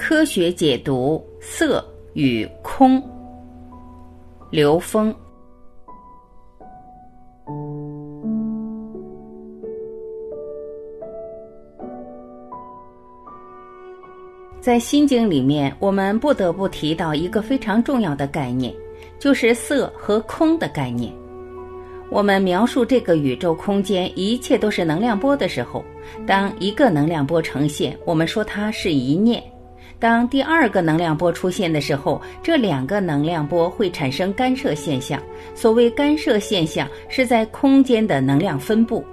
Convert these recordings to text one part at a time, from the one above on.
科学解读色与空。刘峰。在《心经》里面，我们不得不提到一个非常重要的概念，就是色和空的概念。我们描述这个宇宙空间一切都是能量波的时候，当一个能量波呈现，我们说它是一念；当第二个能量波出现的时候，这两个能量波会产生干涉现象。所谓干涉现象，是在空间的能量分布，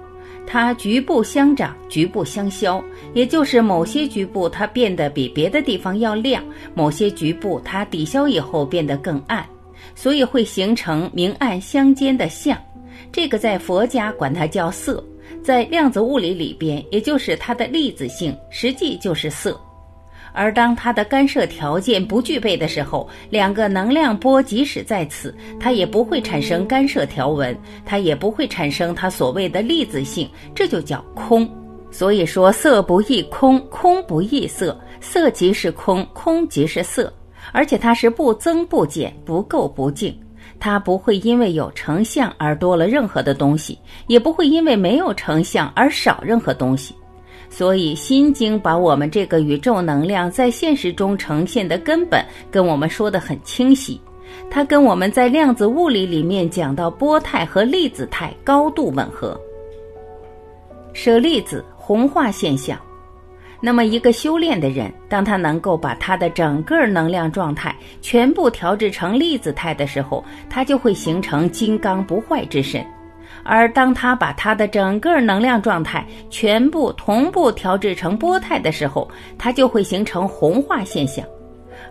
它局部相长，局部相消，也就是某些局部它变得比别的地方要亮，某些局部它抵消以后变得更暗，所以会形成明暗相间的相。这个在佛家管它叫色，在量子物理里边，也就是它的粒子性，实际就是色。而当它的干涉条件不具备的时候，两个能量波即使在此，它也不会产生干涉条纹，它也不会产生它所谓的粒子性，这就叫空。所以说，色不异空，空不异色，色即是空，空即是色，而且它是不增不减，不垢不净。它不会因为有成像而多了任何的东西，也不会因为没有成像而少任何东西。所以，《心经》把我们这个宇宙能量在现实中呈现的根本跟我们说的很清晰，它跟我们在量子物理里面讲到波态和粒子态高度吻合。舍利子红化现象。那么，一个修炼的人，当他能够把他的整个能量状态全部调制成粒子态的时候，他就会形成金刚不坏之身；而当他把他的整个能量状态全部同步调制成波态的时候，它就会形成红化现象。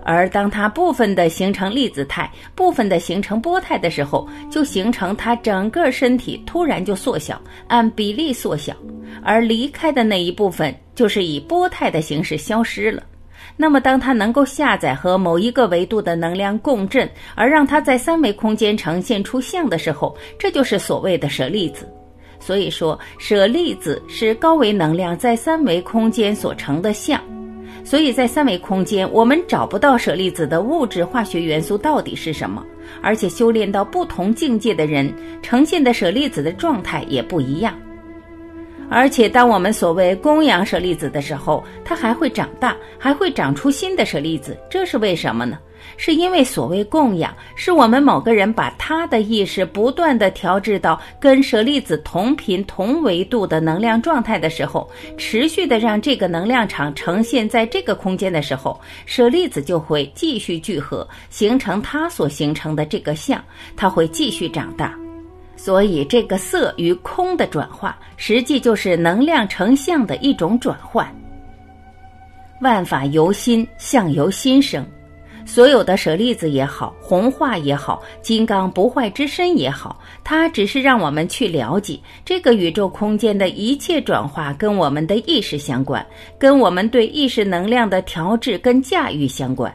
而当它部分的形成粒子态，部分的形成波态的时候，就形成它整个身体突然就缩小，按比例缩小，而离开的那一部分就是以波态的形式消失了。那么，当它能够下载和某一个维度的能量共振，而让它在三维空间呈现出像的时候，这就是所谓的舍利子。所以说，舍利子是高维能量在三维空间所成的像。所以在三维空间，我们找不到舍利子的物质化学元素到底是什么，而且修炼到不同境界的人呈现的舍利子的状态也不一样。而且，当我们所谓供养舍利子的时候，它还会长大，还会长出新的舍利子，这是为什么呢？是因为所谓供养，是我们某个人把他的意识不断的调制到跟舍利子同频同维度的能量状态的时候，持续的让这个能量场呈现在这个空间的时候，舍利子就会继续聚合，形成它所形成的这个相，它会继续长大。所以，这个色与空的转化，实际就是能量成像的一种转换。万法由心，相由心生。所有的舍利子也好，红化也好，金刚不坏之身也好，它只是让我们去了解这个宇宙空间的一切转化跟我们的意识相关，跟我们对意识能量的调制跟驾驭相关。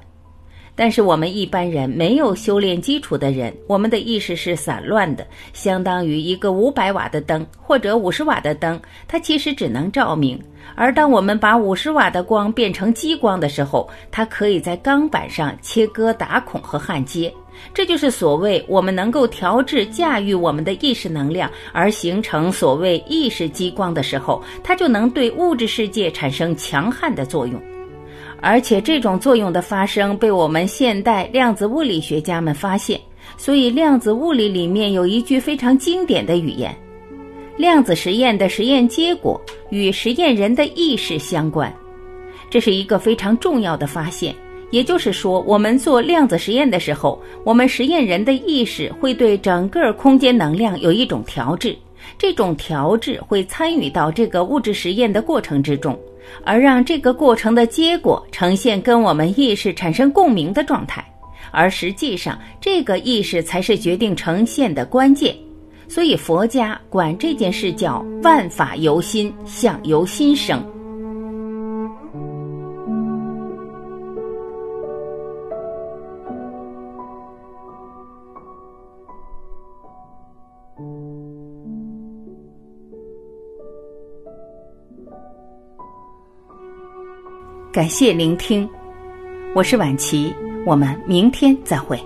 但是我们一般人没有修炼基础的人，我们的意识是散乱的，相当于一个五百瓦的灯或者五十瓦的灯，它其实只能照明。而当我们把五十瓦的光变成激光的时候，它可以在钢板上切割、打孔和焊接。这就是所谓我们能够调制、驾驭我们的意识能量，而形成所谓意识激光的时候，它就能对物质世界产生强悍的作用。而且这种作用的发生被我们现代量子物理学家们发现，所以量子物理里面有一句非常经典的语言：量子实验的实验结果与实验人的意识相关。这是一个非常重要的发现。也就是说，我们做量子实验的时候，我们实验人的意识会对整个空间能量有一种调制，这种调制会参与到这个物质实验的过程之中。而让这个过程的结果呈现跟我们意识产生共鸣的状态，而实际上这个意识才是决定呈现的关键。所以佛家管这件事叫“万法由心，相由心生”。感谢聆听。我是晚琪，我们明天再会。